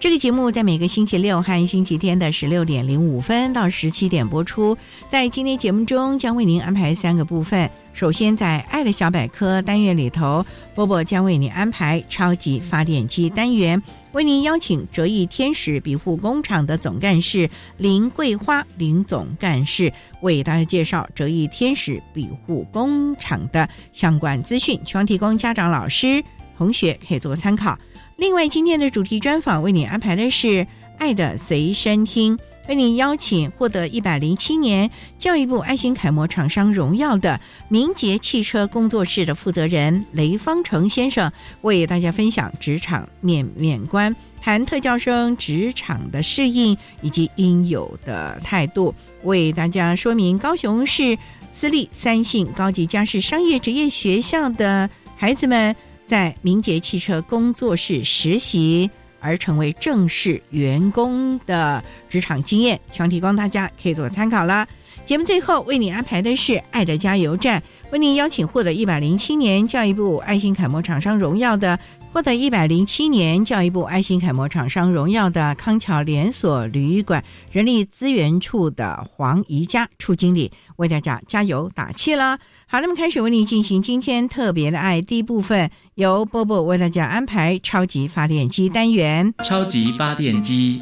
这个节目在每个星期六和星期天的十六点零五分到十七点播出。在今天节目中，将为您安排三个部分。首先，在“爱的小百科”单元里头，波波将为您安排“超级发电机”单元，为您邀请折翼天使庇护工厂的总干事林桂花林总干事为大家介绍折翼天使庇护工厂的相关资讯，希望提供家长、老师、同学可以做参考。另外，今天的主题专访为你安排的是《爱的随身听》，为你邀请获得一百零七年教育部爱心楷模厂商荣耀的明捷汽车工作室的负责人雷方成先生，为大家分享职场面面观，谈特教生职场的适应以及应有的态度，为大家说明高雄市私立三信高级家事商业职业学校的孩子们。在明捷汽车工作室实习而成为正式员工的职场经验，希望提供大家可以做参考了。节目最后为你安排的是“爱的加油站”，为您邀请获得一百零七年教育部爱心楷模厂商荣耀的。获得一百零七年教育部爱心楷模厂商荣耀的康桥连锁旅馆人力资源处的黄怡佳处经理为大家加油打气了。好，那么开始为你进行今天特别的爱第一部分，由波波为大家安排超级发电机单元。超级发电机，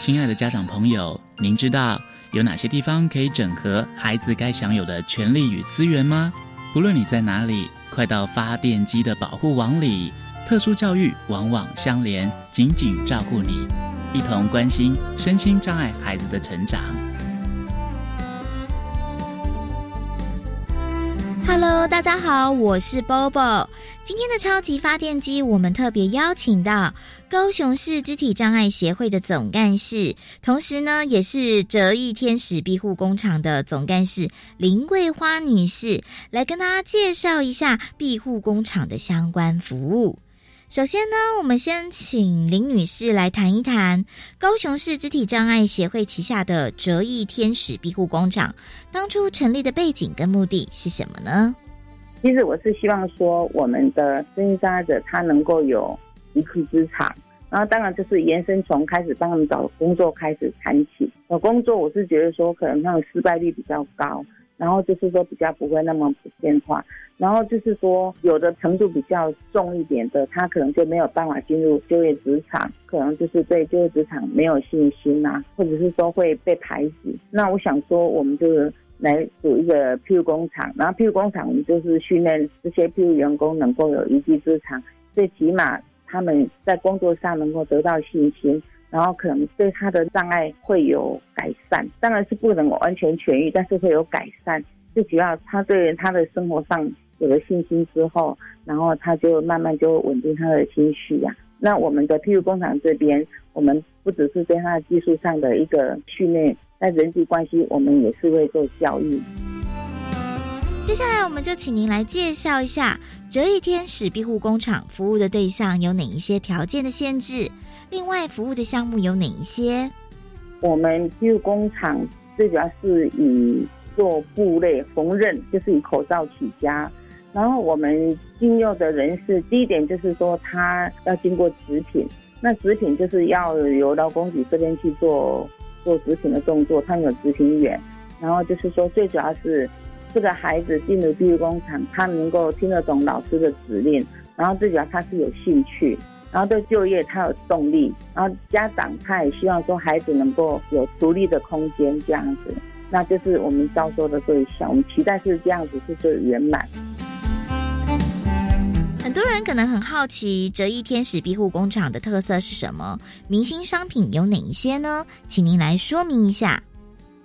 亲爱的家长朋友，您知道有哪些地方可以整合孩子该享有的权利与资源吗？无论你在哪里，快到发电机的保护网里。特殊教育往往相连，紧紧照顾你，一同关心身心障碍孩子的成长。Hello，大家好，我是 Bobo。今天的超级发电机，我们特别邀请到高雄市肢体障碍协会的总干事，同时呢，也是折翼天使庇护工厂的总干事林桂花女士，来跟大家介绍一下庇护工厂的相关服务。首先呢，我们先请林女士来谈一谈高雄市肢体障碍协会旗下的折翼天使庇护工厂当初成立的背景跟目的是什么呢？其实我是希望说，我们的身心障碍者他能够有一技之长，然后当然就是延伸从开始帮他们找工作开始谈起。找工作我是觉得说，可能他们失败率比较高。然后就是说比较不会那么普遍化，然后就是说有的程度比较重一点的，他可能就没有办法进入就业职场，可能就是对就业职场没有信心呐，或者是说会被排挤。那我想说，我们就是来组一个庇护工厂，然后庇护工厂我们就是训练这些庇护员工能够有一技之长，最起码他们在工作上能够得到信心。然后可能对他的障碍会有改善，当然是不能完全痊愈，但是会有改善。最主要他对他的生活上有了信心之后，然后他就慢慢就稳定他的情绪呀。那我们的庇护工厂这边，我们不只是对他的技术上的一个训练，在人际关系，我们也是会做教育。接下来，我们就请您来介绍一下折翼天使庇护工厂服务的对象有哪一些条件的限制。另外，服务的项目有哪一些？我们庇护工厂最主要是以做布类缝纫，就是以口罩起家。然后我们进入的人士，第一点就是说他要经过纸品，那纸品就是要由劳工局这边去做做纸品的动作，他有纸品员。然后就是说最主要是这个孩子进入碧玉工厂，他能够听得懂老师的指令，然后最主要他是有兴趣，然后对就业他有动力，然后家长他也希望说孩子能够有独立的空间这样子，那就是我们招收的对象，我们期待是这样子是最圆满。很多人可能很好奇，折翼天使庇护工厂的特色是什么？明星商品有哪一些呢？请您来说明一下。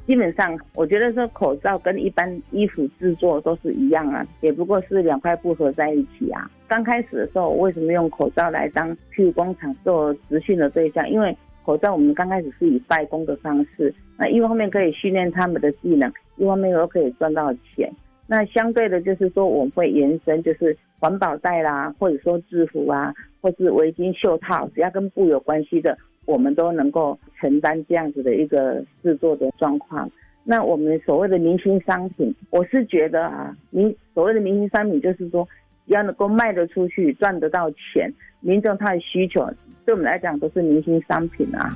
基本上，我觉得说口罩跟一般衣服制作都是一样啊，也不过是两块布合在一起啊。刚开始的时候，为什么用口罩来当去工厂做实训的对象？因为口罩我们刚开始是以代工的方式，那一方面可以训练他们的技能，一方面又可以赚到钱。那相对的，就是说我们会延伸，就是环保袋啦，或者说制服啊，或是围巾、袖套，只要跟布有关系的，我们都能够承担这样子的一个制作的状况。那我们所谓的明星商品，我是觉得啊，明所谓的明星商品，就是说要能够卖得出去，赚得到钱，民众他的需求，对我们来讲都是明星商品啊。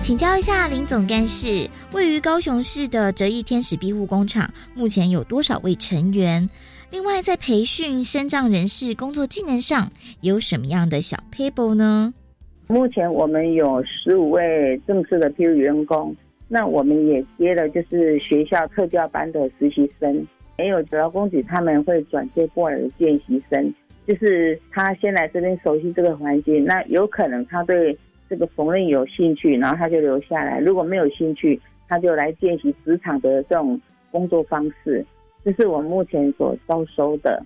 请教一下林总干事，位于高雄市的折翼天使庇护工厂目前有多少位成员？另外，在培训身障人士工作技能上有什么样的小 paper 呢？目前我们有十五位正式的庇护员工，那我们也接了就是学校特教班的实习生，也有劳工局他们会转接过来的见习生，就是他先来这边熟悉这个环境，那有可能他对。这个缝纫有兴趣，然后他就留下来；如果没有兴趣，他就来见习职场的这种工作方式。这是我目前所招收的。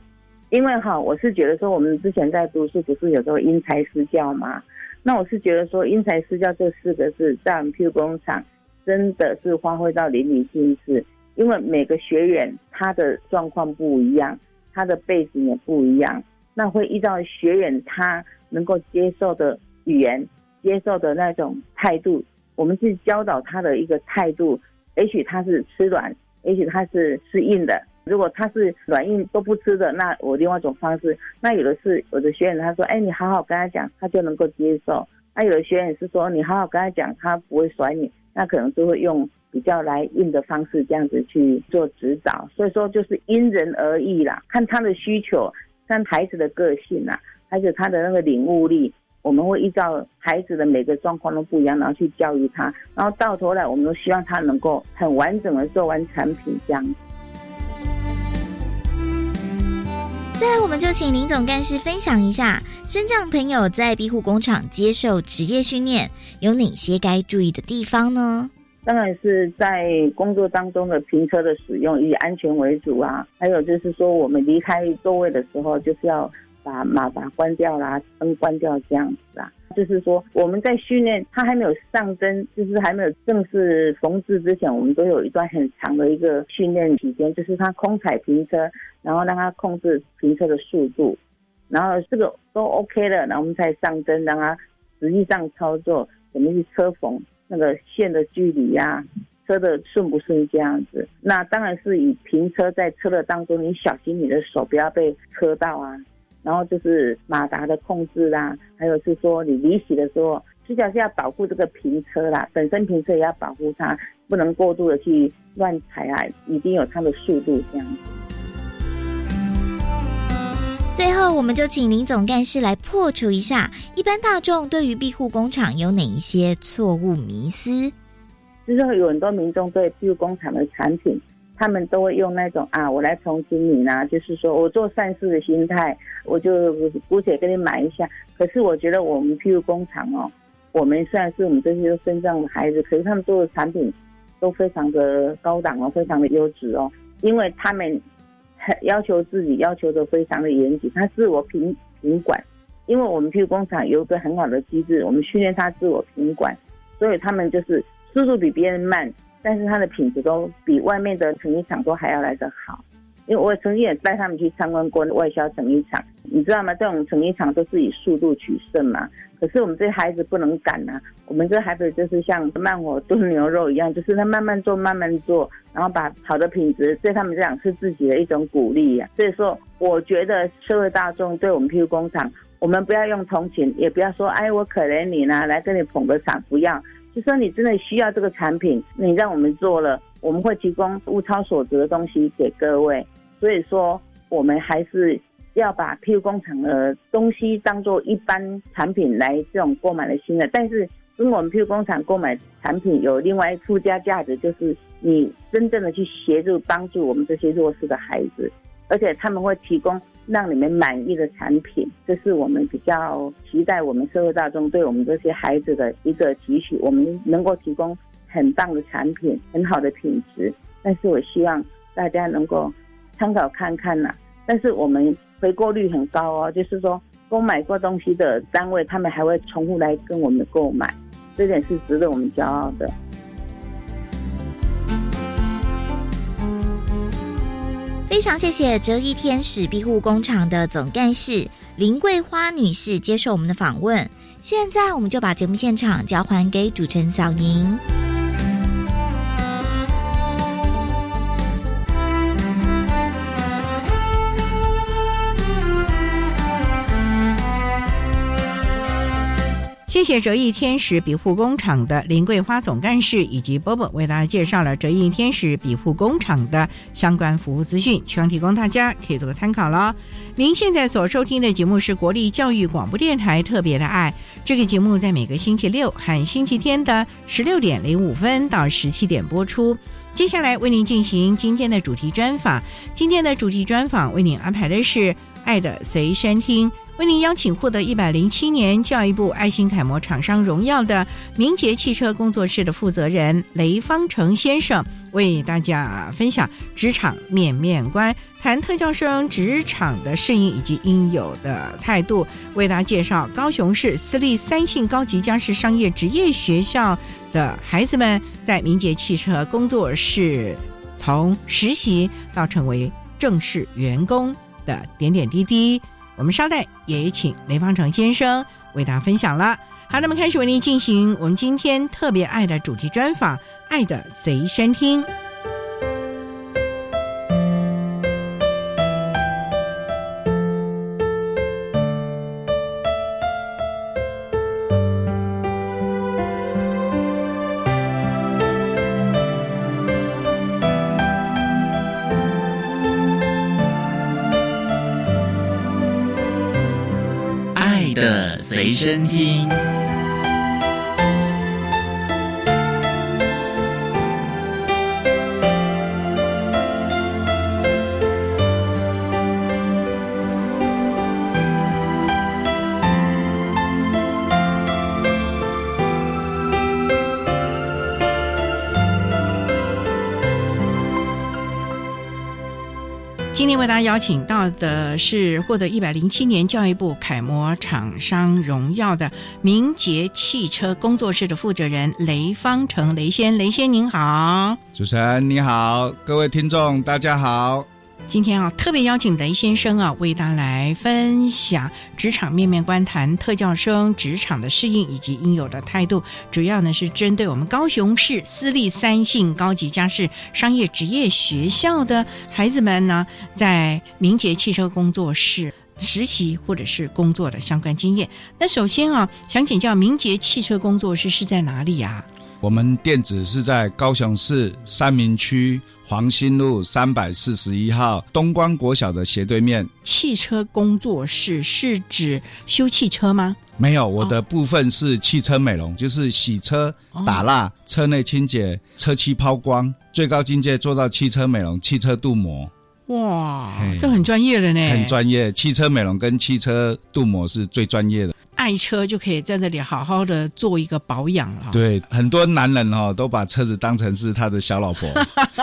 因为哈，我是觉得说，我们之前在读书不是有时候因材施教嘛？那我是觉得说，因材施教这四个字在我们 Q 工厂真的是发挥到淋漓尽致。因为每个学员他的状况不一样，他的背景也不一样，那会依照学员他能够接受的语言。接受的那种态度，我们去教导他的一个态度。也许他是吃软，也许他是吃硬的。如果他是软硬都不吃的，那我另外一种方式。那有的是有的学员他说：“哎，你好好跟他讲，他就能够接受。”那有的学员是说：“你好好跟他讲，他不会甩你。”那可能就会用比较来硬的方式这样子去做指导。所以说就是因人而异啦，看他的需求，看孩子的个性啦，还有他的那个领悟力。我们会依照孩子的每个状况都不一样，然后去教育他，然后到头来，我们都希望他能够很完整的做完产品这样。再来，我们就请林总干事分享一下，身障朋友在庇护工厂接受职业训练有哪些该注意的地方呢？当然是在工作当中的平车的使用以安全为主啊，还有就是说我们离开座位的时候就是要。把马达关掉啦，灯关掉这样子啊，就是说我们在训练，它还没有上灯，就是还没有正式缝制之前，我们都有一段很长的一个训练期间，就是它空踩停车，然后让它控制停车的速度，然后这个都 OK 了，然后我们才上灯，让它实际上操作怎么去车缝那个线的距离呀，车的顺不顺这样子。那当然是以停车在车的当中，你小心你的手不要被车到啊。然后就是马达的控制啦，还有是说你离席的时候，主要是要保护这个平车啦，本身平车也要保护它，不能过度的去乱踩啊，一定有它的速度这样子。最后，我们就请林总干事来破除一下一般大众对于庇护工厂有哪一些错误迷思。就是有很多民众对庇护工厂的产品。他们都会用那种啊，我来同情你呢，就是说我做善事的心态，我就姑且给你买一下。可是我觉得我们譬如工厂哦，我们虽然是我们这些身障的孩子，可是他们做的产品都非常的高档哦，非常的优质哦，因为他们要求自己要求的非常的严谨，他自我品品管。因为我们譬如工厂有一个很好的机制，我们训练他自我品管，所以他们就是速度比别人慢。但是它的品质都比外面的成衣厂都还要来得好，因为我曾经也带他们去参观过外销成衣厂，你知道吗？这种成衣厂都是以速度取胜嘛。可是我们这孩子不能赶呐，我们这孩子就是像慢火炖牛肉一样，就是他慢慢做，慢慢做，然后把好的品质对他们这样是自己的一种鼓励呀。所以说，我觉得社会大众对我们 PU 工厂，我们不要用同情，也不要说哎我可怜你呢，来跟你捧个场，不要，就说你真的需要这个产品，你让我们做了，我们会提供物超所值的东西给各位。所以说，我们还是。要把 PU 工厂的东西当做一般产品来这种购买的心的，但是跟我们 PU 工厂购买产品有另外附加价值，就是你真正的去协助帮助我们这些弱势的孩子，而且他们会提供让你们满意的产品，这是我们比较期待我们社会大众对我们这些孩子的一个期许，我们能够提供很棒的产品，很好的品质。但是我希望大家能够参考看看呐，但是我们。回购率很高哦，就是说购买过东西的单位，他们还会重复来跟我们购买，这点是值得我们骄傲的。非常谢谢折翼天使庇护工厂的总干事林桂花女士接受我们的访问。现在我们就把节目现场交还给主持人小宁。谢谢折翼天使庇护工厂的林桂花总干事以及波波为大家介绍了折翼天使庇护工厂的相关服务资讯，希望提供大家可以做个参考了。您现在所收听的节目是国立教育广播电台特别的爱，这个节目在每个星期六和星期天的十六点零五分到十七点播出。接下来为您进行今天的主题专访，今天的主题专访为您安排的是《爱的随身听》。为您邀请获得一百零七年教育部爱心楷模厂商荣耀的明捷汽车工作室的负责人雷方成先生，为大家分享职场面面观，谈特教生职场的适应以及应有的态度，为大家介绍高雄市私立三性高级家事商业职业学校的孩子们在明捷汽车工作室从实习到成为正式员工的点点滴滴。我们稍待，也请雷方成先生为大家分享了。好，那么开始为您进行我们今天特别爱的主题专访，《爱的随身听》。身听。邀请到的是获得一百零七年教育部楷模厂商荣耀的明捷汽车工作室的负责人雷方成雷先，雷先您好，主持人你好，各位听众大家好。今天啊，特别邀请雷先生啊，为大家来分享职场面面观，谈特教生职场的适应以及应有的态度。主要呢是针对我们高雄市私立三性高级家事商业职业学校的孩子们呢，在明捷汽车工作室实习或者是工作的相关经验。那首先啊，想请教明捷汽车工作室是在哪里呀？我们店址是在高雄市三明区。黄兴路三百四十一号东关国小的斜对面，汽车工作室是指修汽车吗？没有，我的部分是汽车美容，就是洗车、打蜡、车内清洁、车漆抛光，最高境界做到汽车美容、汽车镀膜。哇，这很专业了呢，很专业。汽车美容跟汽车镀膜是最专业的。爱车就可以在这里好好的做一个保养了。对，很多男人哈都把车子当成是他的小老婆。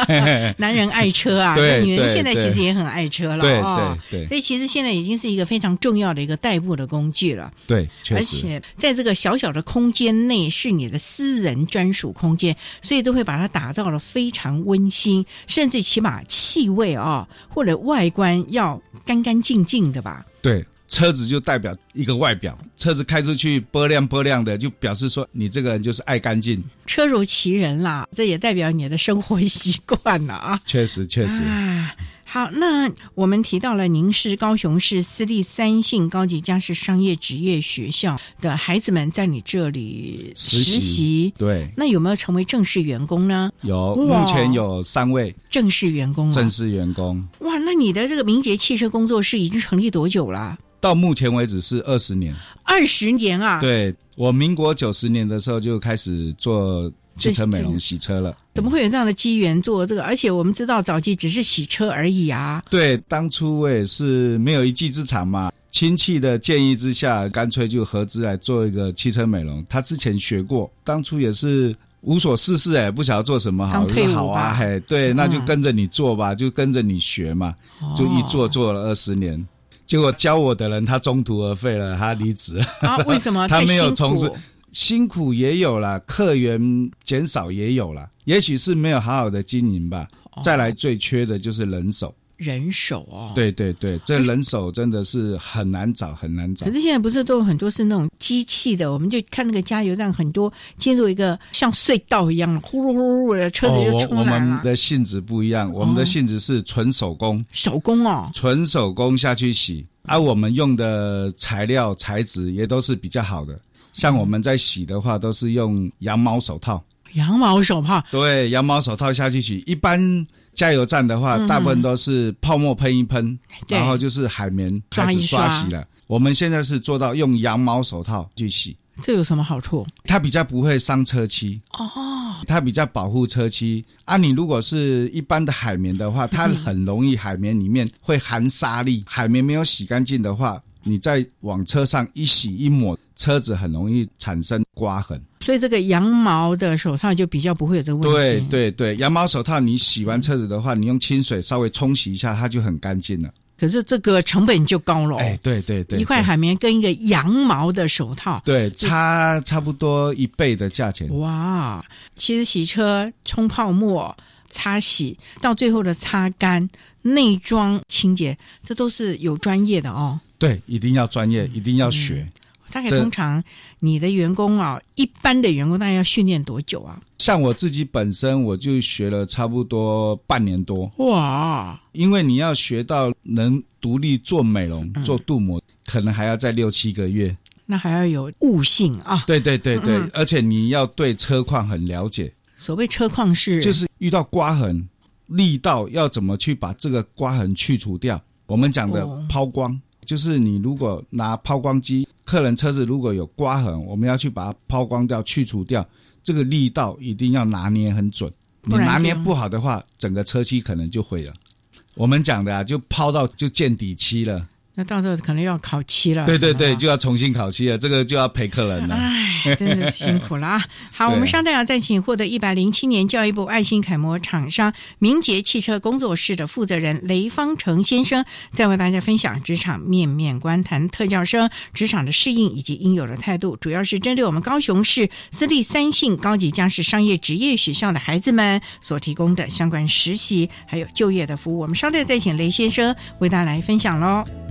男人爱车啊，女人现在其实也很爱车了。对对对，所以其实现在已经是一个非常重要的一个代步的工具了。对，而且在这个小小的空间内是你的私人专属空间，所以都会把它打造的非常温馨，甚至起码气味啊或者外观要干干净净的吧。对，车子就代表一个外表，车子开出去波亮波亮的，就表示说你这个人就是爱干净。车如其人啦，这也代表你的生活习惯了啊。确实，确实。啊，好，那我们提到了您是高雄市私立三信高级家事商业职业学校的孩子们在你这里实实习，对，那有没有成为正式员工呢？有目前有三位正式员工啊正，式员工，哇，那你的这个明杰汽车工作室已经成立多久了？到目前为止是二十年。二十年啊！，对我民国九十年的时候就开始做汽车美容洗车了。怎么会有这样的机缘做这个？而且我们知道早期只是洗车而已啊。对，当初我也是没有一技之长嘛，亲戚的建议之下，干脆就合资来做一个汽车美容。他之前学过，当初也是无所事事哎，不晓得做什么好，刚退伍我说好啊，对，那就嗯跟着你做吧，就跟着你学嘛，就一做做了二十年。结果教我的人他中途而废了，他离职了。啊？为什么？他没有从事辛苦也有啦，客源减少也有啦，也许是没有好好的经营吧。哦再来最缺的就是人手，人手哦。。对对对，这人手真的是很难找，很难找可。是现在不是都有很多是那种机器的，我们就看那个加油站，很多进入一个像隧道一样，呼噜呼噜呼的车子就哦我我出来了。们的性质不一样，我们的性质是纯手工，手工哦，纯手工下去洗，而、我们用的材料材质也都是比较好的。像我们在洗的话，都是用羊毛手套。羊毛手套对，羊毛手套下去洗。一般加油站的话，嗯大部分都是泡沫喷一喷，然后就是海绵开始刷刷。洗了。我们现在是做到用羊毛手套去洗，这有什么好处？它比较不会伤车漆，哦，它比较保护车漆。啊，你如果是一般的海绵的话，它很容易海绵里面会含沙粒，海绵没有洗干净的话，你再往车上一洗一抹，车子很容易产生刮痕。所以这个羊毛的手套就比较不会有这个问题。对对对，羊毛手套你洗完车子的话，你用清水稍微冲洗一下，它就很干净了。可是这个成本就高了、哦。哎，对对对，一块海绵跟一个羊毛的手套，对差差不多一倍的价钱。哇！其实洗车、冲泡沫、擦洗，到最后的擦干、内装清洁，这都是有专业的哦。对，一定要专业，一定要学。大概通常你的员工啊，一般的员工大概要训练多久啊？像我自己本身，我就学了差不多半年多，哇！因为你要学到能独立做美容、嗯做镀膜，可能还要在六七个月。那还要有悟性啊。对对对对，嗯而且你要对车况很了解，所谓车况是，就是遇到刮痕，力道要怎么去把这个刮痕去除掉。我们讲的哦抛光，就是你如果拿抛光机，客人车子如果有刮痕，我们要去把它抛光掉、去除掉，这个力道一定要拿捏很准。你拿捏不好的话，整个车漆可能就毁了。我们讲的啊，就抛到就见底漆了。那到时候可能要考期了。对对对，就要重新考期了，这个就要陪客人了。哎，真的是 辛苦了啊！好，我们稍待要再请获得一百零七年教育部爱心楷模厂商明捷汽车工作室的负责人雷方成先生，再为大家分享职场面面观，谈特教生职场的适应以及应有的态度，主要是针对我们高雄市私立三信高级家事商业职业学校的孩子们所提供的相关实习还有就业的服务。我们稍待再请雷先生为大家来分享喽。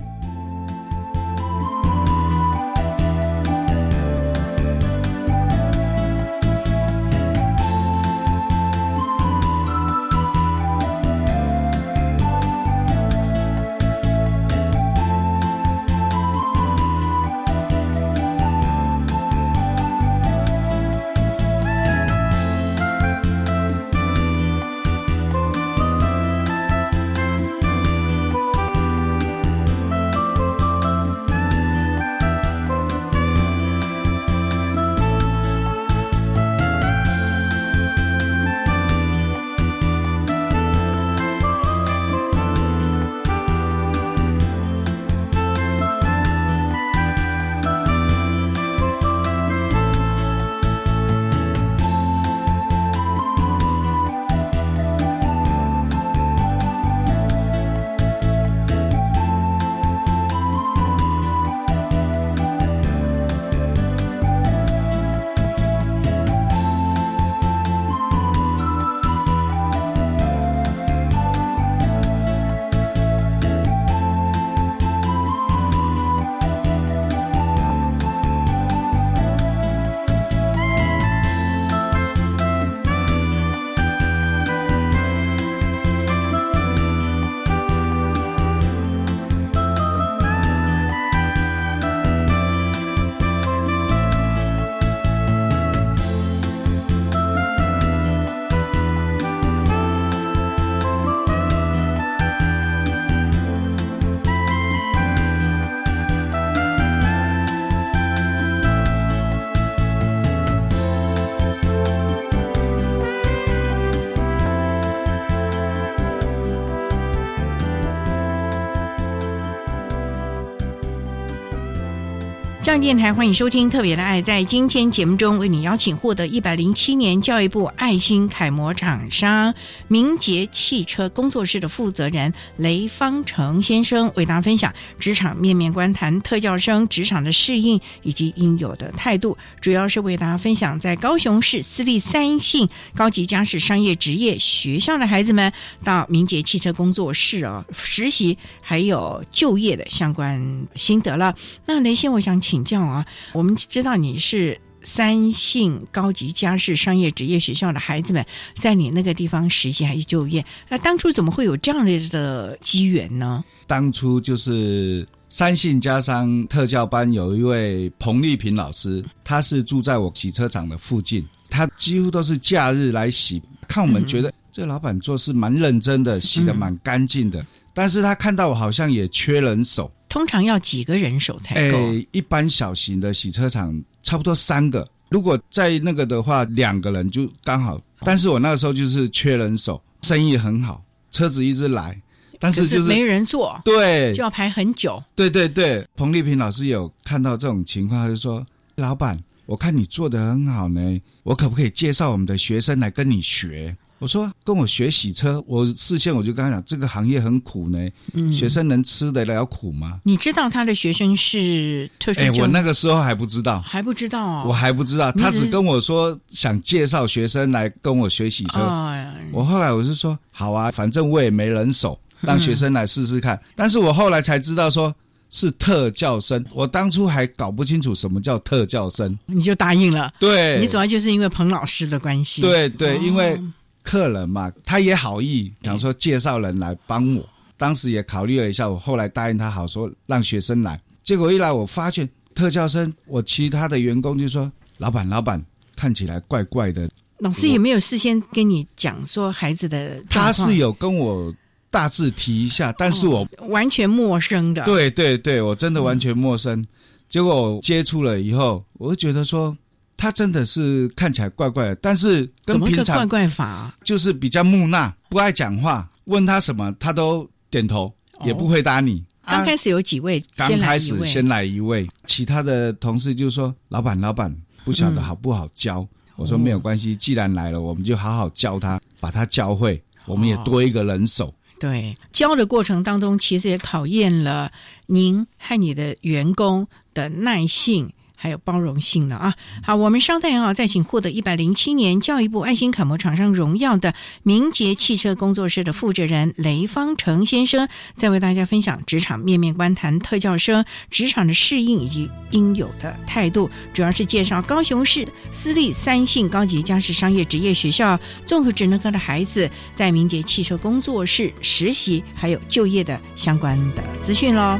上电台欢迎收听《特别的爱》。在今天节目中，为你邀请获得一百零七年教育部爱心楷模厂商明捷汽车工作室的负责人雷方成先生，为大家分享职场面面观谈特教生职场的适应以及应有的态度。主要是为大家分享在高雄市私立三信高级家事商业职业学校的孩子们到明捷汽车工作室哦实习，还有就业的相关心得了。那雷先，我想请教啊，我们知道你是三信高级家事商业职业学校的孩子们，在你那个地方实习还是就业？那当初怎么会有这样的机缘呢？当初就是三信家商特教班有一位彭丽萍老师，他是住在我洗车场的附近，他几乎都是假日来洗，看我们觉得这老板做事蛮认真的，洗的蛮干净的，但是他看到我好像也缺人手。通常要几个人手才够？诶，一般小型的洗车场差不多三个，如果在那个的话，两个人就刚好。但是我那个时候就是缺人手，生意很好，车子一直来，但是就是没人做，对，就要排很久。对对对，彭丽萍老师有看到这种情况，他就说：“老板，我看你做的很好呢，我可不可以介绍我们的学生来跟你学？”我说跟我学洗车，我事先我就跟他讲，这个行业很苦呢，嗯学生能吃得了苦吗？你知道他的学生是特殊哎、症？我那个时候还不知道，还不知道哦，我还不知道，他只跟我说想介绍学生来跟我学洗车。哦我后来我是说好啊，反正我也没人手，让学生来试试看。嗯但是我后来才知道说是特教生，我当初还搞不清楚什么叫特教生。你就答应了。对，你主要就是因为彭老师的关系。对对，哦因为客人嘛，他也好意想说介绍人来帮我。当时也考虑了一下，我后来答应他好说让学生来。结果一来，我发现特教生，我其他的员工就说：“老板，老板，看起来怪怪的。老师有没有事先跟你讲说孩子的”他是有跟我大致提一下，但是我完全陌生的。，对对对，我真的完全陌生。结果我接触了以后，我就觉得说，他真的是看起来怪怪的，但是怎么个怪跟平常怪法？就是比较木讷，不爱讲话，问他什么他都点头，也不回答你。啊刚开始有几位，刚开始先来一位，其他的同事就说：“老板，老板，不晓得好不好教？”我说：“没有关系，既然来了，我们就好好教他，把他教会，我们也多一个人手。对教的过程当中，其实也考验了您和你的员工的耐性。还有包容性的啊！好，我们稍待啊，再请获得一百零七年教育部爱心楷模厂商荣耀的明捷汽车工作室的负责人雷方成先生，再为大家分享职场面面观谈特教生职场的适应以及应有的态度，主要是介绍高雄市私立三性高级家事商业职业学校综合职能科的孩子在明捷汽车工作室实习还有就业的相关的资讯喽。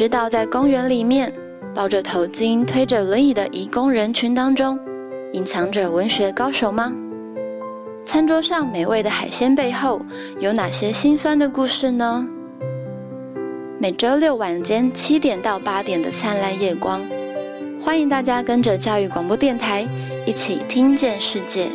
知道在公园里面抱着头巾、推着轮椅的移工人群当中，隐藏着文学高手吗？餐桌上美味的海鲜背后，有哪些辛酸的故事呢？每周六晚间七点到八点的灿烂夜光，欢迎大家跟着教育广播电台一起听见世界。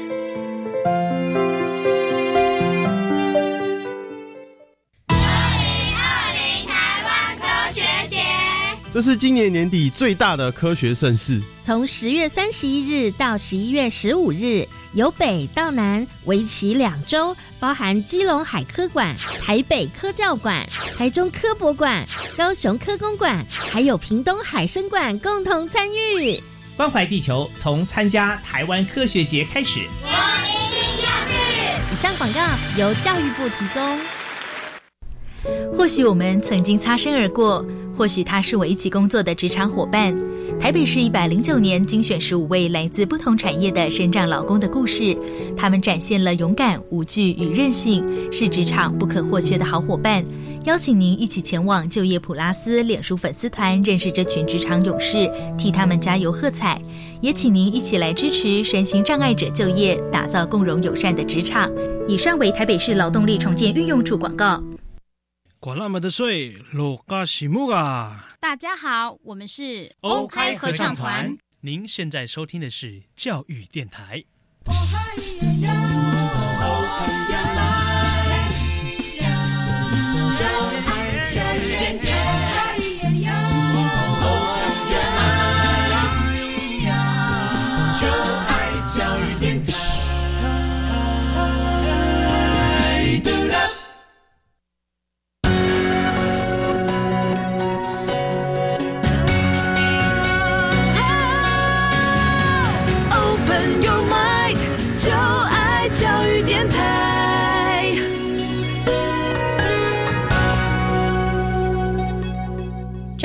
这是今年年底最大的科学盛事。从十月三十一日到十一月十五日，由北到南，为期两周，包含基隆海科馆、台北科教馆、台中科博馆、高雄科工馆，还有屏东海生馆共同参与。关怀地球，从参加台湾科学节开始。我一定要去。以上广告由教育部提供。或许我们曾经擦身而过，或许他是我一起工作的职场伙伴。台北市一百零九年精选十五位来自不同产业的身障劳工的故事，他们展现了勇敢、无惧与韧性，是职场不可或缺的好伙伴。邀请您一起前往就业普拉斯脸书粉丝团，认识这群职场勇士，替他们加油喝彩。也请您一起来支持身心障碍者就业，打造共融友善的职场。以上为台北市劳动力重建运用处广告。管那么的水，落嘎西木啊！大家好，我们是 OK 合唱团。您现在收听的是教育电台。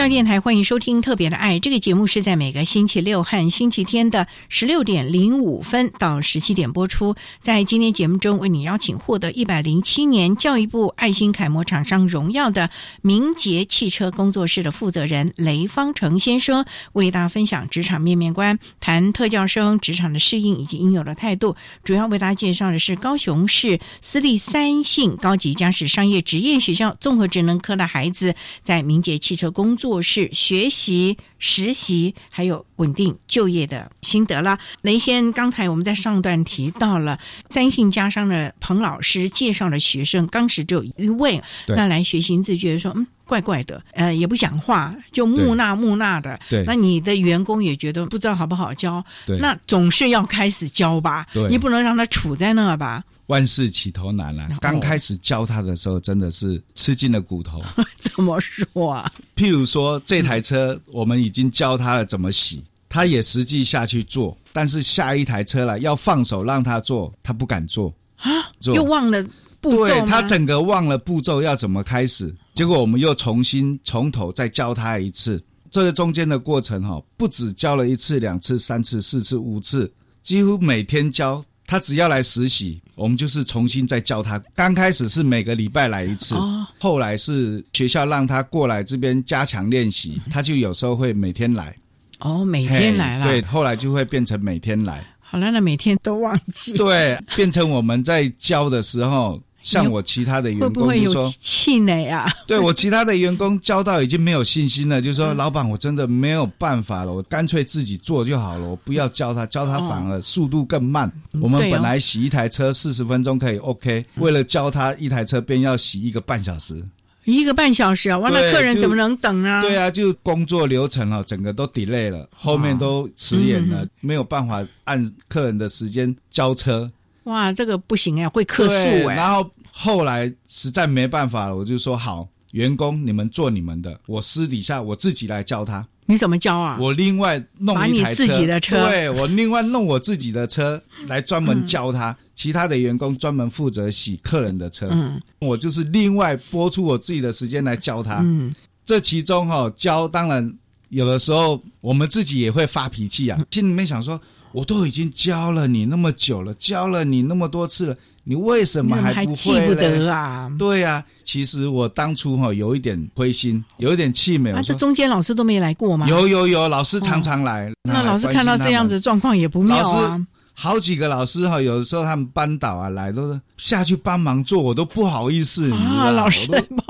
教育电台欢迎收听《特别的爱》这个节目，是在每个星期六和星期天的十六点零五分到十七点播出。在今天节目中，为你邀请获得一百零七年教育部爱心楷模厂商荣耀的明捷汽车工作室的负责人雷方成先生，为大家分享职场面面观，谈特教生职场的适应以及应有的态度。主要为大家介绍的是高雄市私立三信高级家事商业职业学校综合职能科的孩子在明捷汽车工作。做事、学习、实习，还有稳定就业的心得啦。雷先，刚才我们在上段提到了三信家商的彭老师介绍的学生，当时只有一位，那来学习自觉得说，嗯，怪怪的，呃，也不讲话，就木讷木讷的。对，那你的员工也觉得不知道好不好教，对那总是要开始教吧，你不能让他杵在那吧。万事起头难啊！刚开始教他的时候，真的是吃尽了骨头。怎么说啊？譬如说，这台车我们已经教他了怎么洗，他也实际下去做，但是下一台车了要放手让他做，他不敢做啊，又忘了步骤他整个忘了步骤要怎么开始，结果我们又重新从头再教他一次。这个中间的过程哈，不止教了一次、两次、三次、四次、五次，几乎每天教。他只要来实习，我们就是重新再教他。刚开始是每个礼拜来一次，后来是学校让他过来这边加强练习，他就有时候会每天来。哦，每天来了。对，后来就会变成每天来。好了，那每天都忘记。对，变成我们在教的时候。像我其他的员工就说气馁啊，对我其他的员工教到已经没有信心了，就说老板我真的没有办法了，我干脆自己做就好了，我不要教他，教他反而速度更慢。我们本来洗一台车四十分钟可以 OK，为了教他一台车便要洗一个半小时，一个半小时啊，完了客人怎么能等呢？对啊，就工作流程啊，整个都 delay 了，后面都迟延了，没有办法按客人的时间交车。哇，这个不行哎，会客诉哎。然后后来实在没办法了，我就说好，员工你们做你们的，我私底下我自己来教他。你怎么教啊？我另外弄一台车，自己的车，对我另外弄我自己的车来专门教他。其他的员工专门负责洗客人的车，嗯，我就是另外拨出我自己的时间来教他。嗯，这其中哈教，当然有的时候我们自己也会发脾气啊，心里面想说。我都已经教了你那么久了，教了你那么多次了，你为什么还不记不得啊？对呀，其实我当初哈有一点灰心，有一点气馁。啊，这中间老师都没来过吗？有有有，老师常常来。那老师看到这样子状况也不妙啊。好几个老师哈，有的时候他们班导啊来都是下去帮忙做，我都不好意思。啊，老师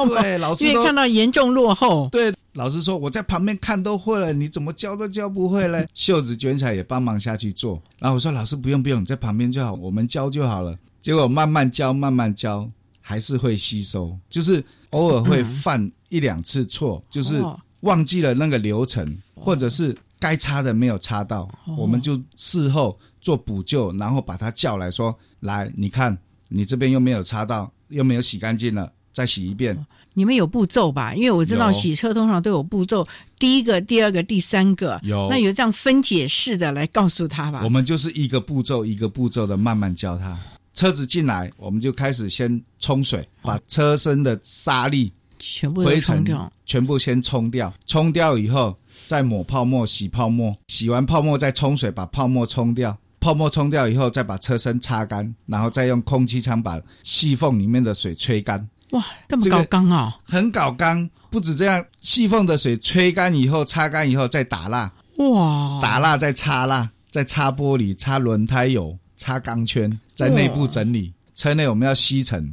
对老师因为看到严重落后。对。老师说：“我在旁边看都会了，你怎么教都教不会嘞？” 袖子卷起来也帮忙下去做。然后我说：“老师不用不用，你在旁边就好，我们教就好了。”结果慢慢教慢慢教，还是会吸收，就是偶尔会犯一两次错，就是忘记了那个流程，或者是该擦的没有擦到，我们就事后做补救，然后把他叫来说：“来，你看你这边又没有擦到，又没有洗干净了，再洗一遍。”你们有步骤吧？因为我知道洗车通常都有步骤，第一个、第二个、第三个。有那有这样分解式的来告诉他吧。我们就是一个步骤一个步骤的慢慢教他。车子进来，我们就开始先冲水，把车身的沙粒、全部灰尘掉，全部先冲掉。冲掉以后，再抹泡沫、洗泡沫。洗完泡沫再冲水，把泡沫冲掉。泡沫冲掉以后，再把车身擦干，然后再用空气枪把细缝里面的水吹干。哇，这么搞缸啊！很搞缸，不止这样，细缝的水吹干以后，擦干以后再打蜡。哇，打蜡再擦蜡，再擦玻璃，擦轮胎油，擦钢圈，在内部整理。车内我们要吸尘，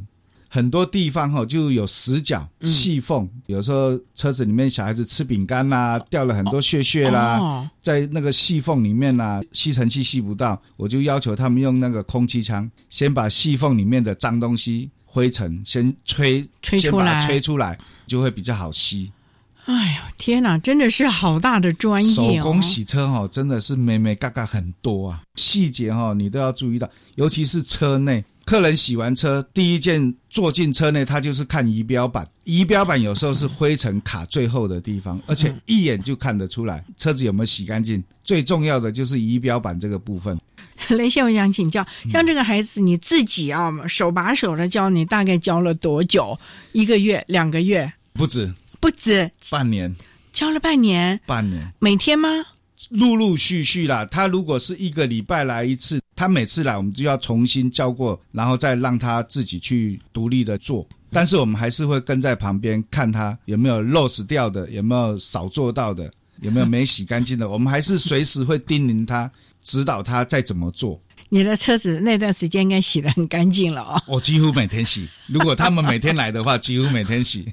很多地方哈就有死角、细缝。有时候车子里面小孩子吃饼干啦，掉了很多屑屑啦，在那个细缝里面啦，吸尘器吸不到，我就要求他们用那个空气枪，先把细缝里面的脏东西。灰尘先吹，吹出来，吹出来就会比较好吸。哎呦天哪，真的是好大的专业！手工洗车哈，真的是美美嘎嘎很多啊，细节哈你都要注意到，尤其是车内，客人洗完车第一件坐进车内，他就是看仪表板。仪表板有时候是灰尘卡最后的地方，而且一眼就看得出来车子有没有洗干净。最重要的就是仪表板这个部分。雷先，我想请教，像这个孩子，你自己啊，手把手的教你，大概教了多久？一个月、两个月？不止，不止，半年。教了半年？半年。每天吗？陆陆续续啦。他如果是一个礼拜来一次，他每次来我们就要重新教过，然后再让他自己去独立的做。但是我们还是会跟在旁边看他有没有漏死掉的，有没有少做到的，有没有没洗干净的。我们还是随时会叮咛他。指导他再怎么做。你的车子那段时间应该洗的很干净了哦。我几乎每天洗，如果他们每天来的话，几乎每天洗。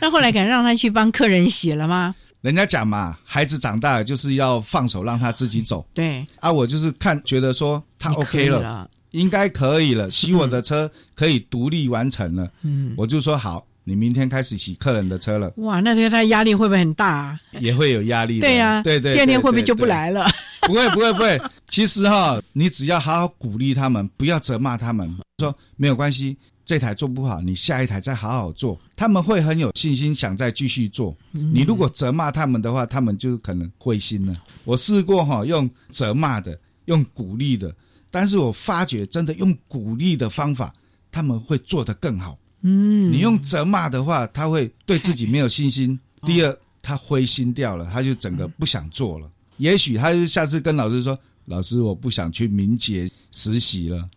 那后来敢让他去帮客人洗了吗？人家讲嘛，孩子长大了就是要放手让他自己走。对啊，我就是看觉得说他 OK 了，应该可以了，洗我的车可以独立完成了。嗯，我就说好。你明天开始洗客人的车了，哇，那对他压力会不会很大？啊？也会有压力。对呀，对对。第二天会不会就不来了？不会不会不会。其实哈，你只要好好鼓励他们，不要责骂他们，说没有关系，这台做不好，你下一台再好好做，他们会很有信心，想再继续做。你如果责骂他们的话，他们就可能灰心了。我试过哈，用责骂的，用鼓励的，但是我发觉真的用鼓励的方法，他们会做得更好。嗯，你用责骂的话，他会对自己没有信心。第二，他灰心掉了，他就整个不想做了。也许他就下次跟老师说：“老师，我不想去明节实习了。”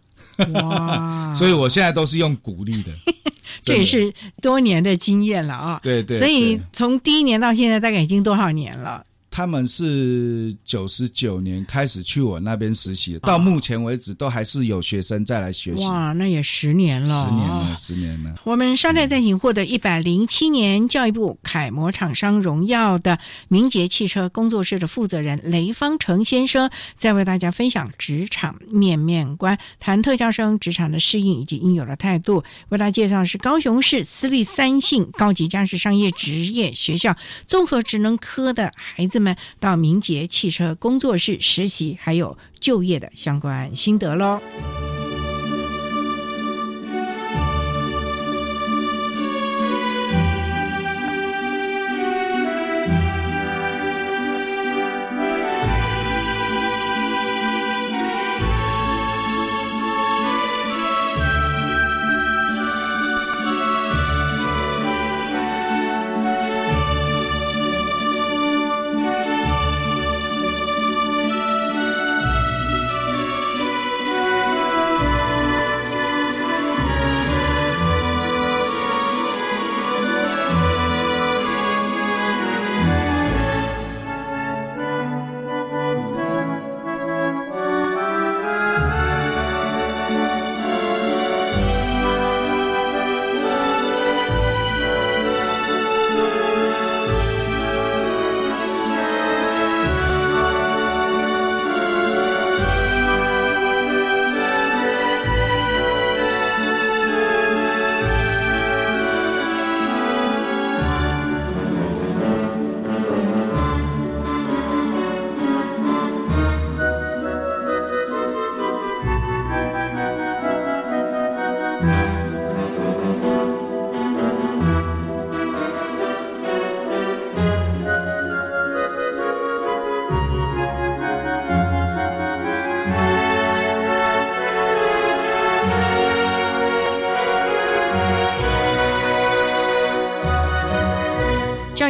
哇！所以我现在都是用鼓励的，这也是多年的经验了啊。对对。所以从第一年到现在，大概已经多少年了？他们是九十九年开始去我那边实习，到目前为止都还是有学生再来学习。哇，那也十年了，十年了，十年了。我们稍待再请获得一百零七年教育部楷模厂商荣耀的明捷汽车工作室的负责人雷方成先生，在为大家分享职场面面观，谈特教生职场的适应以及应有的态度。为大家介绍的是高雄市私立三信高级家事商业职业学校综合职能科的孩子们。到明杰汽车工作室实习，还有就业的相关心得喽。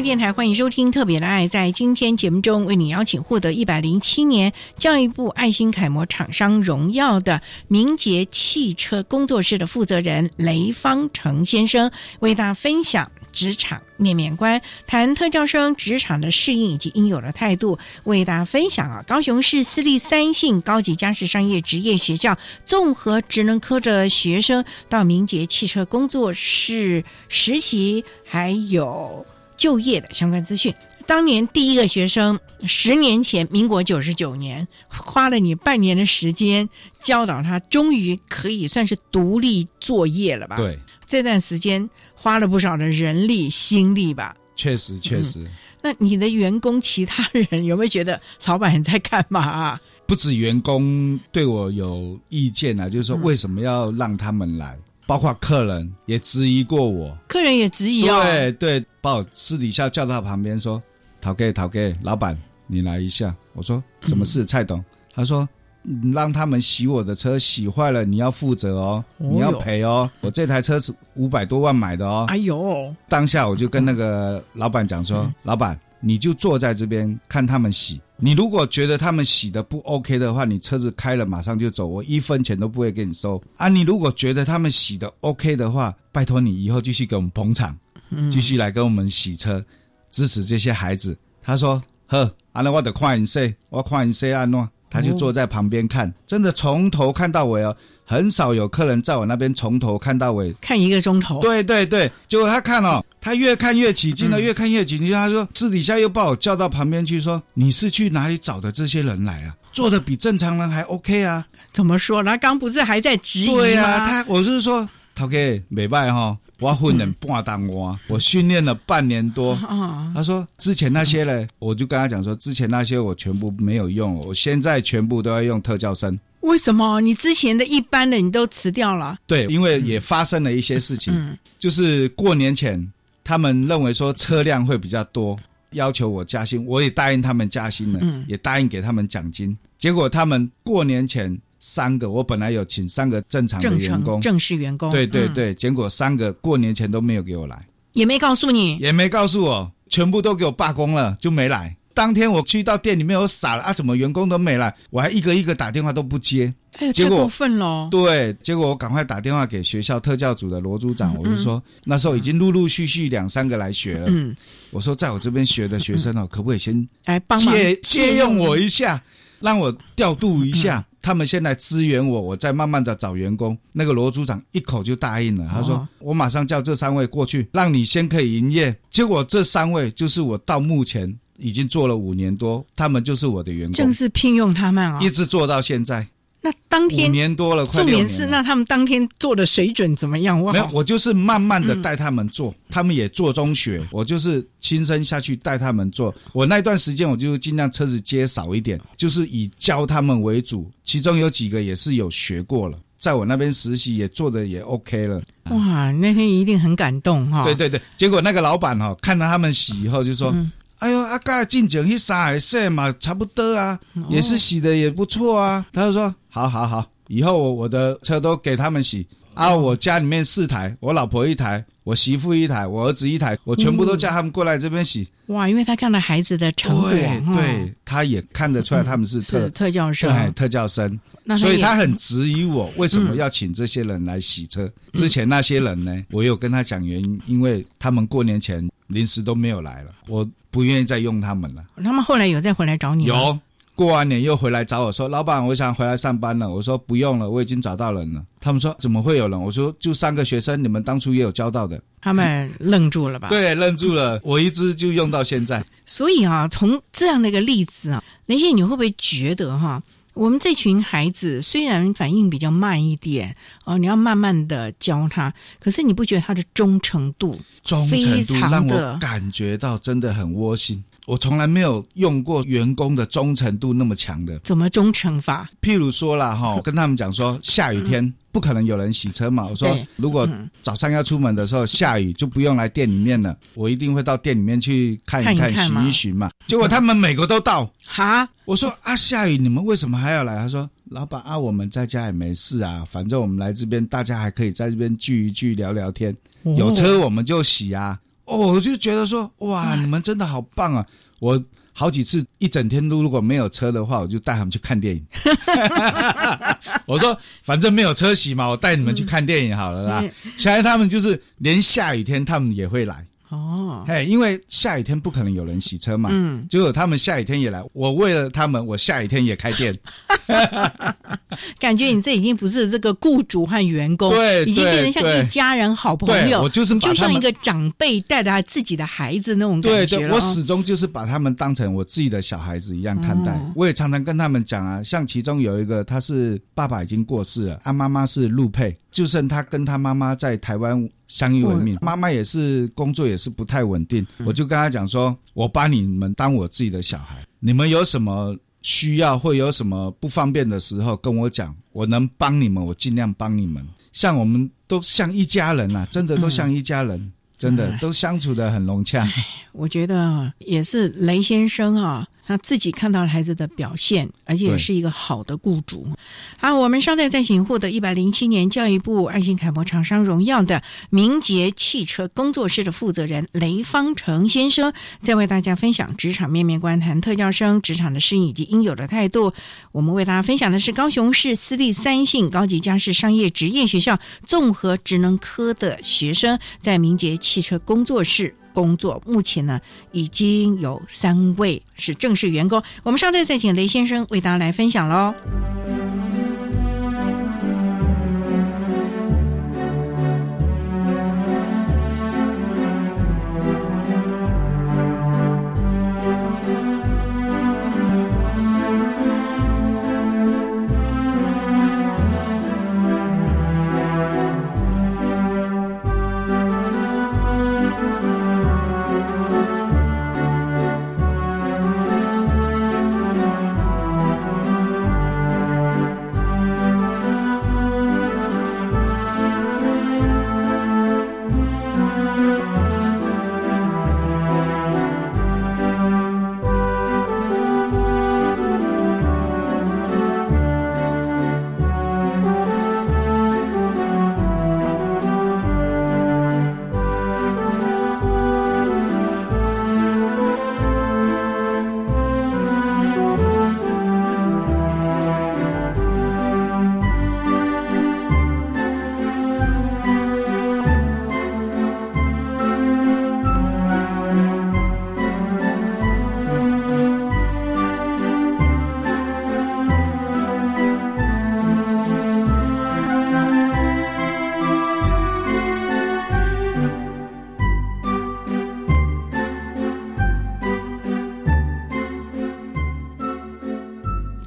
电台欢迎收听《特别的爱》。在今天节目中，为你邀请获得一百零七年教育部爱心楷模厂商荣耀的明捷汽车工作室的负责人雷方成先生，为大家分享职场面面观，谈特教生职场的适应以及应有的态度。为大家分享啊，高雄市私立三性高级家事商业职业学校综合职能科的学生到明捷汽车工作室实习，还有。就业的相关资讯。当年第一个学生，十年前，民国九十九年，花了你半年的时间教导他，终于可以算是独立作业了吧？对，这段时间花了不少的人力心力吧？确实，确实。那你的员工其他人有没有觉得老板在干嘛啊？不止员工对我有意见啊，就是说为什么要让他们来？包括客人也质疑过我，客人也质疑哦。对对，把我私底下叫到旁边说：“陶给陶给，老板你来一下。”我说：“什么事？”蔡董他说：“让他们洗我的车，洗坏了你要负责哦，你要赔哦。我这台车是五百多万买的哦。”哎呦！当下我就跟那个老板讲说：“老板。”你就坐在这边看他们洗。你如果觉得他们洗的不 OK 的话，你车子开了马上就走，我一分钱都不会给你收啊。你如果觉得他们洗的 OK 的话，拜托你以后继续给我们捧场，继续来跟我们洗车，支持这些孩子。他说：“呵，啊那我得快你塞，我快你塞啊喏。”他就坐在旁边看，真的从头看到尾哦。很少有客人在我那边从头看到尾，看一个钟头。对对对，结果他看哦，他越看越起劲了，越看越起劲。他说私底下又把我叫到旁边去说：“你是去哪里找的这些人来啊？做的比正常人还 OK 啊？”怎么说？他刚不是还在质疑吗？对啊，他我是说，他给美拜哈。我混了半当我，我训练了半年多。他说之前那些呢，我就跟他讲说，之前那些我全部没有用，我现在全部都要用特教生。为什么？你之前的一般的你都辞掉了？对，因为也发生了一些事情，就是过年前他们认为说车辆会比较多，要求我加薪，我也答应他们加薪了，也答应给他们奖金。结果他们过年前。三个，我本来有请三个正常的员工，正式员工。对对对，结果三个过年前都没有给我来，也没告诉你，也没告诉我，全部都给我罢工了，就没来。当天我去到店里面，我傻了啊，怎么员工都没来？我还一个一个打电话都不接，哎，太过分了。对，结果我赶快打电话给学校特教组的罗组长，我就说那时候已经陆陆续续两三个来学了，嗯，我说在我这边学的学生哦，可不可以先来帮借借用我一下，让我调度一下。他们先来支援我，我再慢慢的找员工。那个罗组长一口就答应了，他说：“我马上叫这三位过去，让你先可以营业。”结果这三位就是我到目前已经做了五年多，他们就是我的员工，正式聘用他们啊，一直做到现在。那当天五年多了，重点是那他们当天做的水准怎么样？没有，我就是慢慢的带他们做，他们也做中学，我就是亲身下去带他们做。我那段时间我就尽量车子接少一点，就是以教他们为主。其中有几个也是有学过了，在我那边实习也做的也 OK 了。哇，那天一定很感动哈！对对对，结果那个老板哈看到他们洗以后就说。哎呦，阿盖进前去三海色嘛，差不多啊，也是洗的也不错啊。他就说：好好好，以后我我的车都给他们洗啊。我家里面四台，我老婆一台，我媳妇一台，我儿子一台，我全部都叫他们过来这边洗。哇，因为他看到孩子的成果，对，他也看得出来他们是特特教生，特教生，所以他很质疑我为什么要请这些人来洗车。之前那些人呢，我有跟他讲原因，因为他们过年前临时都没有来了，我。不愿意再用他们了。他们后来有再回来找你吗？有，过完年又回来找我说：“老板，我想回来上班了。”我说：“不用了，我已经找到人了。”他们说：“怎么会有人？”我说：“就三个学生，你们当初也有教到的。”他们愣住了吧？对，愣住了。我一直就用到现在。所以啊，从这样的一个例子啊，那些你会不会觉得哈？我们这群孩子虽然反应比较慢一点哦，你要慢慢的教他，可是你不觉得他的忠诚度、忠诚度让我感觉到真的很窝心。我从来没有用过员工的忠诚度那么强的。怎么忠诚法？譬如说了哈，跟他们讲说，下雨天不可能有人洗车嘛。我说，如果早上要出门的时候下雨，就不用来店里面了。我一定会到店里面去看一看、寻一寻嘛。结果他们每个都到。哈，我说啊，下雨你们为什么还要来？他说，老板啊，我们在家也没事啊，反正我们来这边，大家还可以在这边聚一聚、聊聊天。有车我们就洗啊。哦，我就觉得说，哇，你们真的好棒啊！我好几次一整天都如果没有车的话，我就带他们去看电影。我说，反正没有车洗嘛，我带你们去看电影好了啦。现在他们就是连下雨天他们也会来。哦，嘿，因为下雨天不可能有人洗车嘛，嗯，结果他们下雨天也来，我为了他们，我下雨天也开店。感觉你这已经不是这个雇主和员工，对，已经变成像一家人、好朋友。我就是就像一个长辈带着他自己的孩子那种感觉。对，我始终就是把他们当成我自己的小孩子一样看待。我也常常跟他们讲啊，像其中有一个，他是爸爸已经过世了，他妈妈是陆配，就剩他跟他妈妈在台湾。相依为命，妈妈也是工作也是不太稳定，我就跟他讲说，我把你们当我自己的小孩，你们有什么需要或有什么不方便的时候跟我讲，我能帮你们，我尽量帮你们。像我们都像一家人啊，真的都像一家人，真的都相处的很融洽。我觉得也是雷先生啊。他自己看到了孩子的表现，而且也是一个好的雇主。好，我们稍待再请获得一百零七年教育部爱心楷模厂商荣耀的明捷汽车工作室的负责人雷方成先生，再为大家分享职场面面观，谈特教生职场的适应以及应有的态度。我们为大家分享的是高雄市私立三信高级家事商业职业学校综合职能科的学生在明捷汽车工作室。工作目前呢，已经有三位是正式员工。我们稍后再请雷先生为大家来分享喽。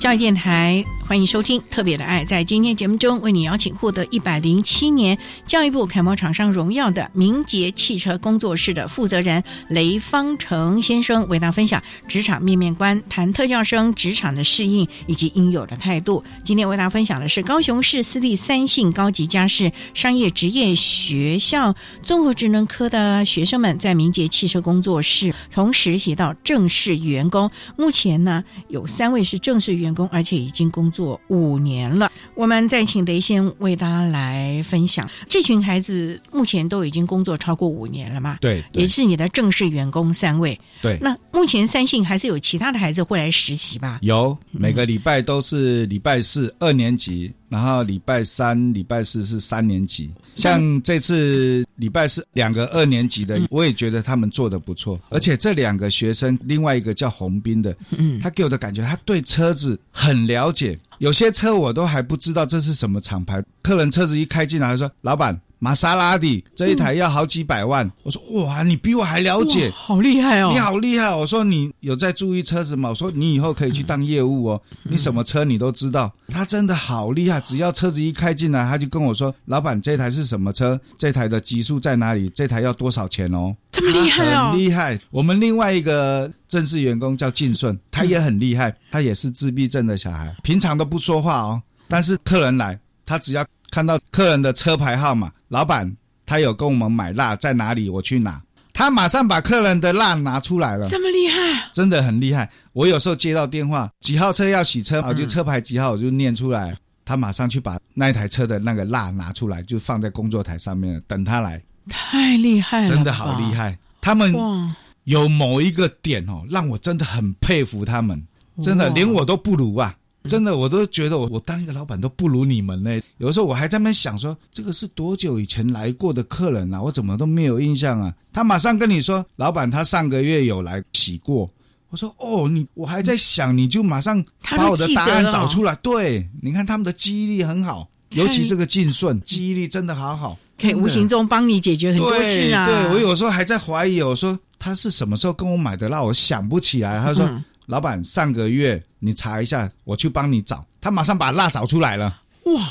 教育电台。欢迎收听特别的爱，在今天节目中为你邀请获得一百零七年教育部楷模厂商荣耀的明捷汽车工作室的负责人雷方成先生，为大家分享职场面面观，谈特教生职场的适应以及应有的态度。今天为大家分享的是高雄市私立三性高级家事商业职业学校综合职能科的学生们，在明捷汽车工作室从实习到正式员工，目前呢有三位是正式员工，而且已经工。做五年了，我们再请雷先为大家来分享。这群孩子目前都已经工作超过五年了嘛？对，也是你的正式员工三位。对，那目前三信还是有其他的孩子会来实习吧？有，每个礼拜都是礼拜四二年级。然后礼拜三、礼拜四是三年级，像这次礼拜四两个二年级的，我也觉得他们做的不错。而且这两个学生，另外一个叫洪斌的，他给我的感觉，他对车子很了解，有些车我都还不知道这是什么厂牌。客人车子一开进来，他说：“老板。”玛莎拉蒂这一台要好几百万，我说哇，你比我还了解，好厉害哦！你好厉害，我说你有在注意车子吗？我说你以后可以去当业务哦，你什么车你都知道。他真的好厉害，只要车子一开进来，他就跟我说：“老板，这台是什么车？这台的级数在哪里？这台要多少钱哦？”这么厉害哦，很厉害。我们另外一个正式员工叫晋顺，他也很厉害，他也是自闭症的小孩，平常都不说话哦，但是客人来，他只要看到客人的车牌号码。老板，他有跟我们买蜡在哪里？我去拿，他马上把客人的蜡拿出来了。这么厉害，真的很厉害。我有时候接到电话，几号车要洗车，我就车牌几号，我就念出来，他马上去把那一台车的那个蜡拿出来，就放在工作台上面等他来。太厉害了，真的好厉害。他们有某一个点哦，让我真的很佩服他们，真的连我都不如啊。真的，我都觉得我我当一个老板都不如你们呢。有的时候我还在那边想说，这个是多久以前来过的客人啊？我怎么都没有印象啊？他马上跟你说，老板他上个月有来洗过。我说哦，你我还在想，你就马上把我的答案找出来。对，你看他们的记忆力很好，尤其这个晋顺记忆力真的好好，可以无形中帮你解决很多事啊。对我有时候还在怀疑，我说他是什么时候跟我买的那，我想不起来。他说。老板，上个月你查一下，我去帮你找。他马上把蜡找出来了。哇，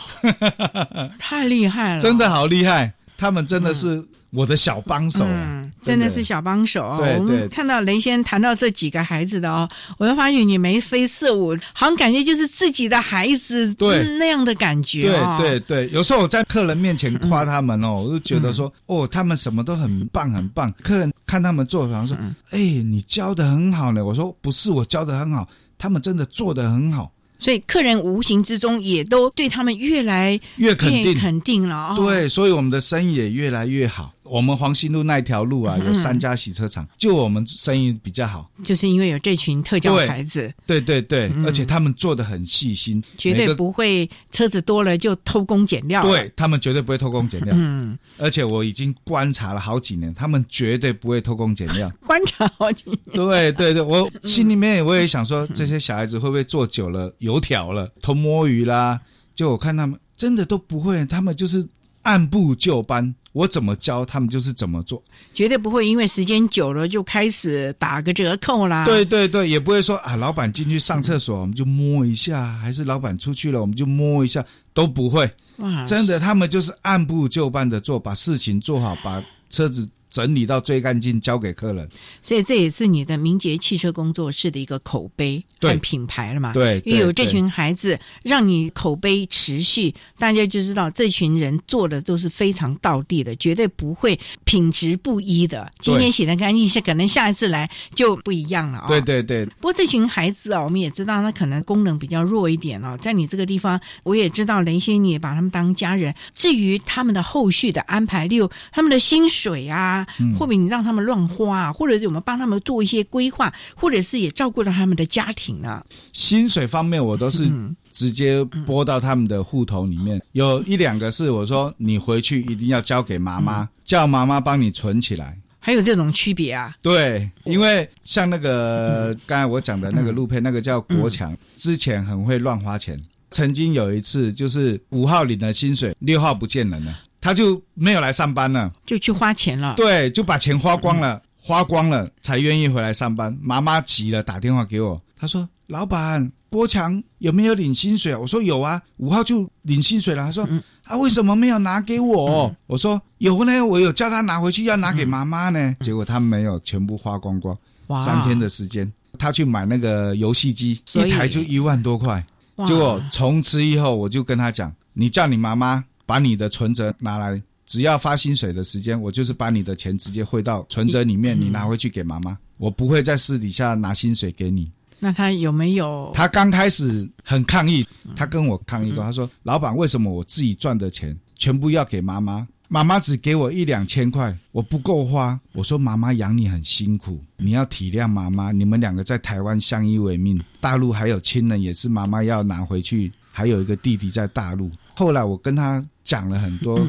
太厉害了！真的好厉害，他们真的是。我的小帮手，嗯，真的是小帮手。对对，看到雷先谈到这几个孩子的哦，我就发现你眉飞色舞，好像感觉就是自己的孩子，对那样的感觉。对对对，有时候我在客人面前夸他们哦，我就觉得说，哦，他们什么都很棒很棒。客人看他们做，好像说，哎，你教的很好呢。我说不是，我教的很好，他们真的做的很好。所以客人无形之中也都对他们越来越肯定肯定了。对，所以我们的生意也越来越好。我们黄兴路那条路啊，有三家洗车厂，就我们生意比较好，就是因为有这群特教孩子。对对对，而且他们做的很细心，绝对不会车子多了就偷工减料。对他们绝对不会偷工减料。嗯，而且我已经观察了好几年，他们绝对不会偷工减料。观察好几年。对对对，我心里面我也想说，这些小孩子会不会做久了油条了，偷摸鱼啦？就我看他们真的都不会，他们就是按部就班。我怎么教他们就是怎么做，绝对不会因为时间久了就开始打个折扣啦。对对对，也不会说啊，老板进去上厕所我们就摸一下，还是老板出去了我们就摸一下，都不会。哇，真的，他们就是按部就班的做，把事情做好，把车子。整理到最干净，交给客人。所以这也是你的明杰汽车工作室的一个口碑和品牌了嘛？对，因为有这群孩子，让你口碑持续，大家就知道这群人做的都是非常到地的，绝对不会品质不一的。今天洗的干净，是可能下一次来就不一样了啊！对对对。不过这群孩子啊，我们也知道，他可能功能比较弱一点哦。在你这个地方，我也知道雷先你也把他们当家人。至于他们的后续的安排，例如他们的薪水啊。或者你让他们乱花，或者是我们帮他们做一些规划，或者是也照顾到他们的家庭呢？薪水方面，我都是直接拨到他们的户头里面。有一两个是我说你回去一定要交给妈妈，叫妈妈帮你存起来。还有这种区别啊？对，因为像那个刚才我讲的那个路配，那个叫国强，之前很会乱花钱。曾经有一次，就是五号领的薪水，六号不见人了。他就没有来上班了，就去花钱了。对，就把钱花光了，花光了才愿意回来上班。妈妈急了，打电话给我，他说：“老板，郭强有没有领薪水？”我说：“有啊，五号就领薪水了。”他说：“他为什么没有拿给我？”我说：“有呢，我有叫他拿回去，要拿给妈妈呢。”结果他没有，全部花光光。三天的时间，他去买那个游戏机，一台就一万多块。结果从此以后，我就跟他讲：“你叫你妈妈。”把你的存折拿来，只要发薪水的时间，我就是把你的钱直接汇到存折里面，你拿回去给妈妈。我不会在私底下拿薪水给你。那他有没有？他刚开始很抗议，他跟我抗议过，他说：“老板，为什么我自己赚的钱全部要给妈妈？妈妈只给我一两千块，我不够花。”我说：“妈妈养你很辛苦，你要体谅妈妈。你们两个在台湾相依为命，大陆还有亲人也是妈妈要拿回去，还有一个弟弟在大陆。”后来我跟他。讲了很多，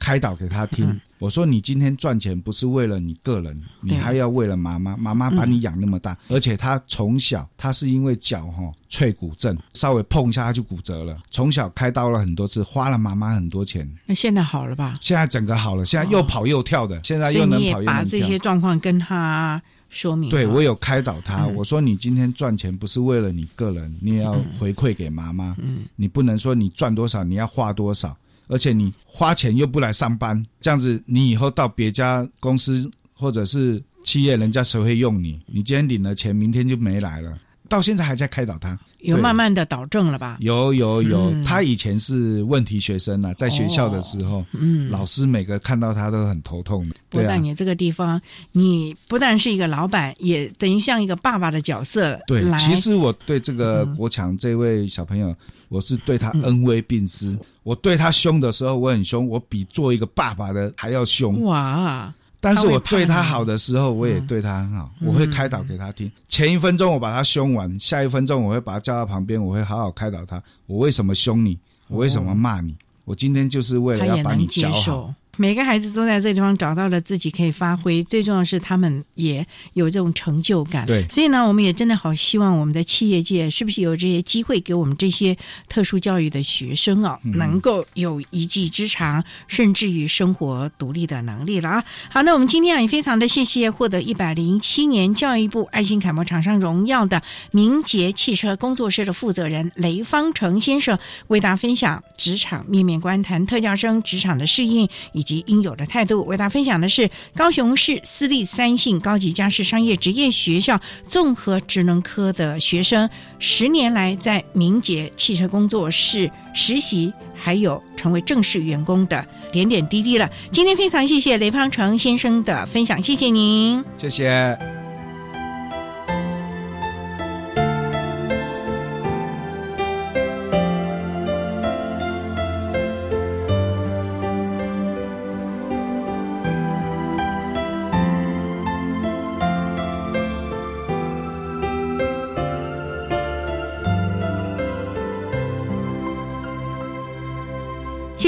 开导给他听。我说：“你今天赚钱不是为了你个人，你还要为了妈妈。妈妈把你养那么大，而且他从小他是因为脚哈脆骨症，稍微碰一下他就骨折了。从小开刀了很多次，花了妈妈很多钱。那现在好了吧？现在整个好了，现在又跑又跳的，现在又能跑又能跳。把这些状况跟他说明。对我有开导他，我说：你今天赚钱不是为了你个人，你也要回馈给妈妈。嗯，你不能说你赚多少你要花多少。”而且你花钱又不来上班，这样子你以后到别家公司或者是企业，人家谁会用你？你今天领了钱，明天就没来了。到现在还在开导他，有慢慢的导正了吧？有有有，他以前是问题学生啊，在学校的时候，嗯，老师每个看到他都很头痛的。不但你这个地方，你不但是一个老板，也等于像一个爸爸的角色。对，其实我对这个国强这位小朋友。我是对他恩威并施，我对他凶的时候我很凶，我比做一个爸爸的还要凶。哇！但是我对他好的时候，我也对他很好，我会开导给他听。前一分钟我把他凶完，下一分钟我会把他叫到旁边，我会好好开导他，我为什么凶你，我为什么骂你，我今天就是为了要把你教好。受。每个孩子都在这地方找到了自己可以发挥，最重要的是他们也有这种成就感。对所以呢，我们也真的好希望我们的企业界是不是有这些机会给我们这些特殊教育的学生啊，嗯能够有一技之长，甚至于生活独立的能力了啊。好，那我们今天啊也非常的谢谢获得一百零七年教育部爱心楷模厂商荣耀的明捷汽车工作室的负责人雷方成先生，为大家分享职场面面观，谈特教生职场的适应以及应有的态度。为大家分享的是高雄市私立三信高级家事商业职业学校综合职能科的学生，十年来在明捷汽车工作室实习，还有成为正式员工的点点滴滴了。今天非常谢谢雷方成先生的分享，谢谢您。谢谢。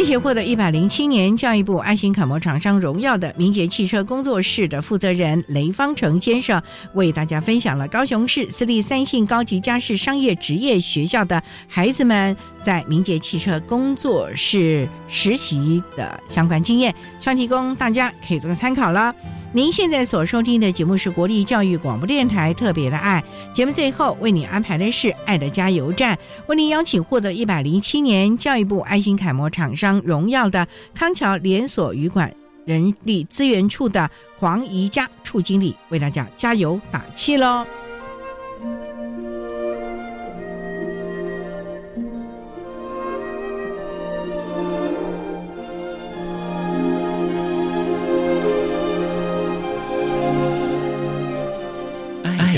谢谢获得一百零七年教育部爱心楷模厂商荣耀的明杰汽车工作室的负责人雷方成先生，为大家分享了高雄市私立三信高级家事商业职业学校的孩子们在明捷汽车工作室实习的相关经验，希望提供大家可以做个参考了。您现在所收听的节目是国立教育广播电台特别的爱节目，最后为你安排的是爱的加油站，为您邀请获得一百零七年教育部爱心楷模厂商荣耀的康桥连锁旅馆人力资源处的黄怡佳处经理为大家加油打气喽。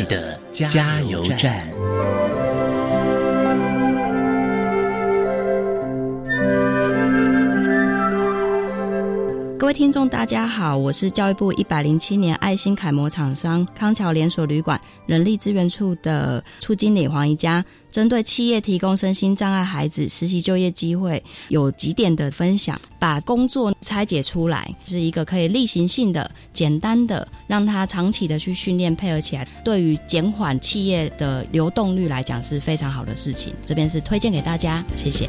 的加油站。各位听众，大家好，我是教育部一百零七年爱心楷模厂商康桥连锁旅馆人力资源处的处经理黄怡佳，针对企业提供身心障碍孩子实习就业机会，有几点的分享，把工作拆解出来，是一个可以例行性的、简单的，让他长期的去训练配合起来，对于减缓企业的流动率来讲是非常好的事情。这边是推荐给大家，谢谢。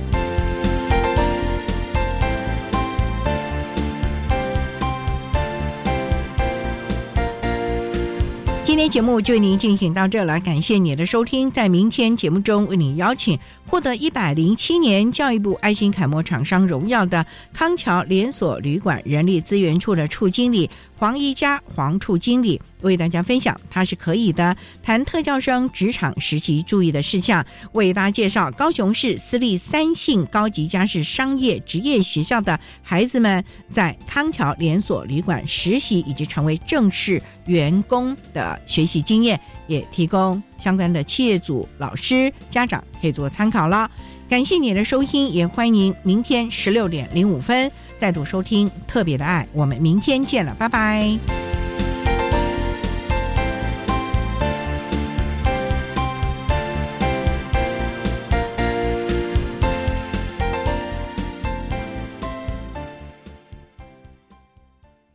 节目就为您进行到这了，感谢你的收听。在明天节目中，为您邀请获得一百零七年教育部爱心楷模厂商荣耀的康桥连锁旅馆人力资源处的处经理黄一佳黄处经理，为大家分享。他是可以的，谈特教生职场实习注意的事项，为大家介绍高雄市私立三性高级家事商业职业学校的孩子们在康桥连锁旅馆实习以及成为正式员工的学习经验，也提供相关的企业组、老师、家长可以做参考了。感谢你的收听，也欢迎明天十六点零五分再度收听《特别的爱》，我们明天见了，拜拜。